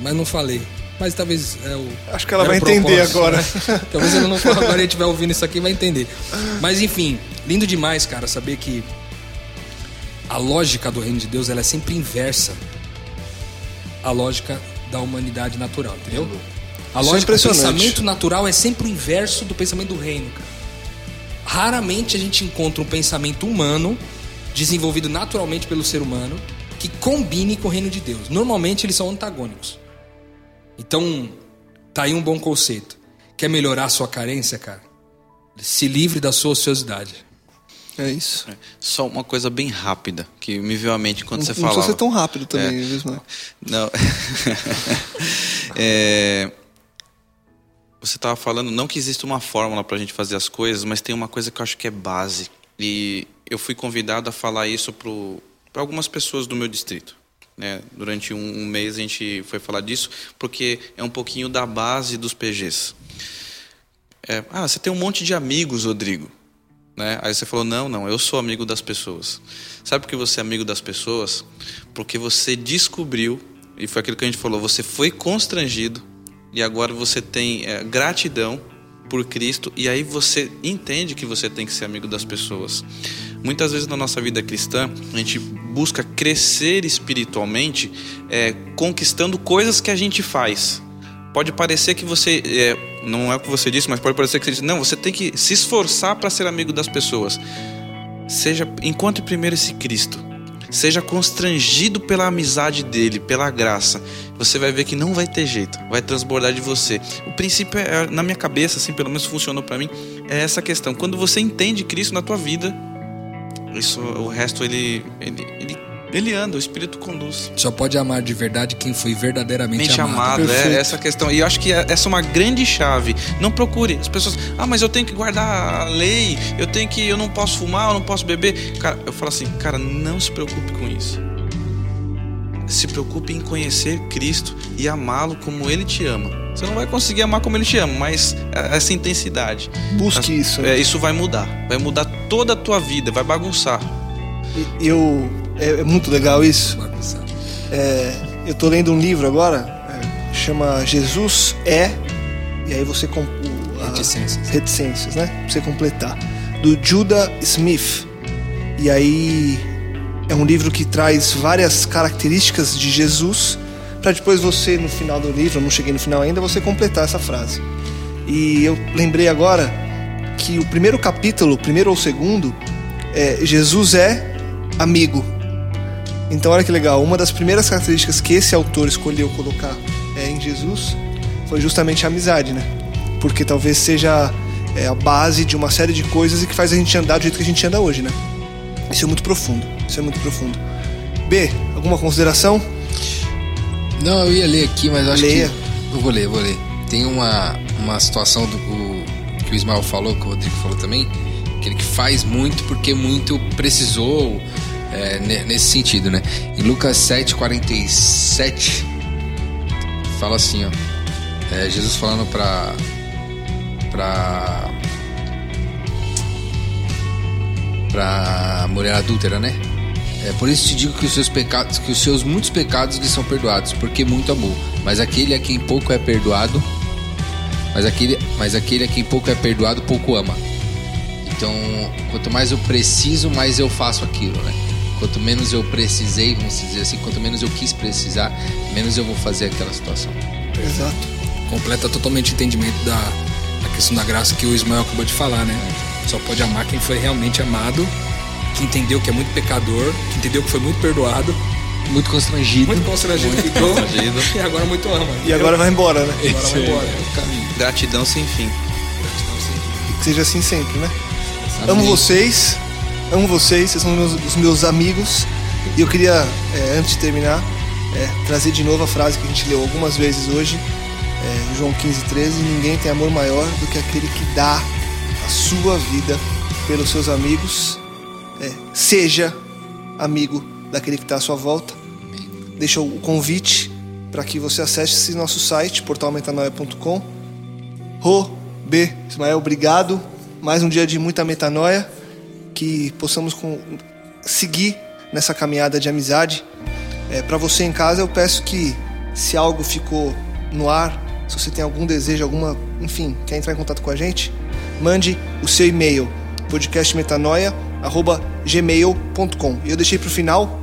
Mas não falei. Mas talvez é o. Acho que ela era vai entender agora. né? [laughs] talvez ela não for agora e estiver ouvindo isso aqui vai entender. Mas enfim, lindo demais, cara, saber que a lógica do reino de Deus ela é sempre inversa à lógica da humanidade natural, entendeu? A Isso é lógica do impressionante. pensamento natural é sempre o inverso do pensamento do reino, cara. Raramente a gente encontra um pensamento humano desenvolvido naturalmente pelo ser humano que combine com o reino de Deus. Normalmente eles são antagônicos. Então, tá aí um bom conceito. Quer melhorar a sua carência, cara? Se livre da sua ociosidade. É isso. Só uma coisa bem rápida que me veio à mente enquanto Não, você não falava. precisa ser tão rápido também, É. Ismael? Não. [laughs] É, Você estava falando, não que exista uma fórmula para a gente fazer as coisas, mas tem uma coisa que eu acho que é base. E eu fui convidado a falar isso para algumas pessoas do meu distrito. Né? Durante um, um mês a gente foi falar disso, porque é um pouquinho da base dos PGs. É, ah, você tem um monte de amigos, Rodrigo. Né? Aí você falou: não, não, eu sou amigo das pessoas. Sabe por que você é amigo das pessoas? Porque você descobriu, e foi aquilo que a gente falou, você foi constrangido, e agora você tem é, gratidão por Cristo, e aí você entende que você tem que ser amigo das pessoas. Muitas vezes na nossa vida cristã, a gente busca crescer espiritualmente é, conquistando coisas que a gente faz. Pode parecer que você. é, não é o que você disse, mas pode parecer que você disse. Não, você tem que se esforçar para ser amigo das pessoas. Seja. Encontre primeiro esse Cristo. Seja constrangido pela amizade dele, pela graça. Você vai ver que não vai ter jeito, vai transbordar de você. O princípio é, na minha cabeça, assim, pelo menos funcionou para mim, é essa questão. Quando você entende Cristo na tua vida, isso, o resto ele, ele, ele, ele anda, o Espírito conduz. Só pode amar de verdade quem foi verdadeiramente Mente amado. amado, é Perfeito. essa questão. E eu acho que é- essa é uma grande chave. Não procure. As pessoas, ah, mas eu tenho que guardar a lei, eu tenho que, eu não posso fumar, eu não posso beber. Cara, eu falo assim, cara, não se preocupe com isso. Se preocupe em conhecer Cristo e amá-lo como Ele te ama. Você não vai conseguir amar como Ele te ama, mas é- essa intensidade. Busque As- isso. é, isso vai mudar. Vai mudar toda a tua vida, vai bagunçar. E- Eu, é, é muito legal isso. É, eu tô lendo um livro agora, é, chama Jesus é, e aí você com, Reticências. reticências, né? Pra você completar. Do Judah Smith. E aí é um livro que traz várias características de Jesus para depois você no final do livro, eu não cheguei no final ainda, você completar essa frase. E eu lembrei agora que o primeiro capítulo, primeiro ou segundo, é Jesus é amigo. Então olha que legal, uma das primeiras características que esse autor escolheu colocar é, em Jesus foi justamente a amizade, né? Porque talvez seja é, a base de uma série de coisas e que faz a gente andar do jeito que a gente anda hoje, né? Isso é muito profundo, isso é muito profundo. B, alguma consideração? Não, eu ia ler aqui, mas acho Leia. que. Eu vou ler, eu vou ler. Tem uma, uma situação do, o- que o Ismael falou, que o Rodrigo falou também, que ele que faz muito porque muito precisou é, ne- nesse sentido, né? Em Lucas 7, 47, fala assim, ó. é, Jesus falando pra. pra. pra mulher adúltera, né? É, por isso te digo que os seus pecados, que os seus muitos pecados lhe são perdoados, porque muito amou. Mas aquele a quem pouco é perdoado, mas aquele, mas aquele a quem pouco é perdoado, pouco ama. Então, quanto mais eu preciso, mais eu faço aquilo, né? Quanto menos eu precisei, vamos dizer assim, quanto menos eu quis precisar, menos eu vou fazer aquela situação. Exato. Completa totalmente o entendimento da, da questão da graça que o Ismael acabou de falar, né? Só pode amar quem foi realmente amado, que entendeu que é muito pecador, que entendeu que foi muito perdoado, Muito constrangido. muito constrangido ficou constrangido. [laughs] e agora muito ama. E agora vai embora, né? Agora vai embora. É o caminho. Gratidão sem fim. Que seja assim sempre, né? Amém. Amo vocês, amo vocês, vocês são meus, os meus amigos. E eu queria, é, antes de terminar, é, trazer de novo a frase que a gente leu algumas vezes hoje, é, João 15, 13. Ninguém tem amor maior do que aquele que dá a sua vida pelos seus amigos. É, seja amigo daquele que está à sua volta. Deixa o convite para que você acesse esse nosso site, portalmetanoia.com. Rô, B, Ismael, obrigado. Mais um dia de muita metanoia. Que possamos com- seguir nessa caminhada de amizade. É, para você em casa, eu peço que, se algo ficou no ar, se você tem algum desejo, alguma, enfim, quer entrar em contato com a gente, mande o seu e-mail podcastmetanoia@gmail.com. Eu deixei para o final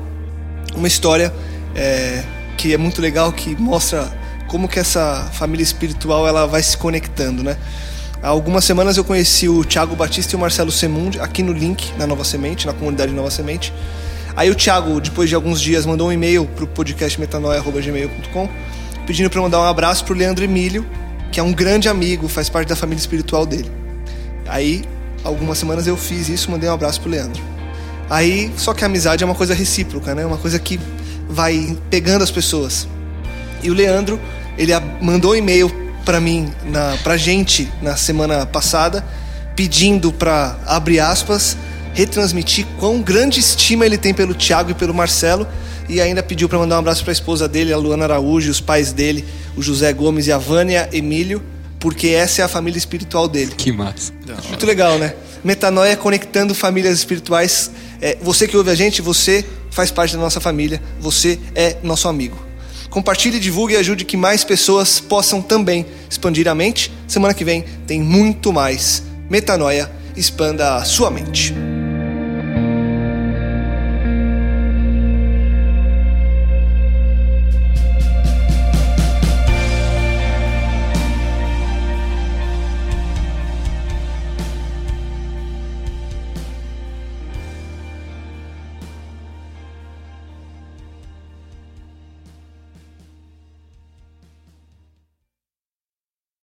uma história é, que é muito legal, que mostra como que essa família espiritual ela vai se conectando, né? Há algumas semanas eu conheci o Thiago Batista e o Marcelo Semundi aqui no link na Nova Semente, na comunidade Nova Semente. Aí o Thiago, depois de alguns dias, mandou um e-mail pro podcastmetanoia.gmail.com pedindo para mandar um abraço pro Leandro Emílio, que é um grande amigo, faz parte da família espiritual dele. Aí, algumas semanas eu fiz isso, mandei um abraço pro Leandro. Aí, só que a amizade é uma coisa recíproca, né? Uma coisa que vai pegando as pessoas. E o Leandro, ele mandou um e-mail para mim, na, pra gente, na semana passada, pedindo para, abre aspas, retransmitir quão grande estima ele tem pelo Thiago e pelo Marcelo e ainda pediu para mandar um abraço para a esposa dele, a Luana Araújo, e os pais dele, o José Gomes e a Vânia Emílio, porque essa é a família espiritual dele. Que massa. Muito legal, né? Metanoia conectando famílias espirituais. É, você que ouve a gente, você faz parte da nossa família, você é nosso amigo. Compartilhe, divulgue e ajude que mais pessoas possam também expandir a mente. Semana que vem tem muito mais. Metanoia, expanda a sua mente.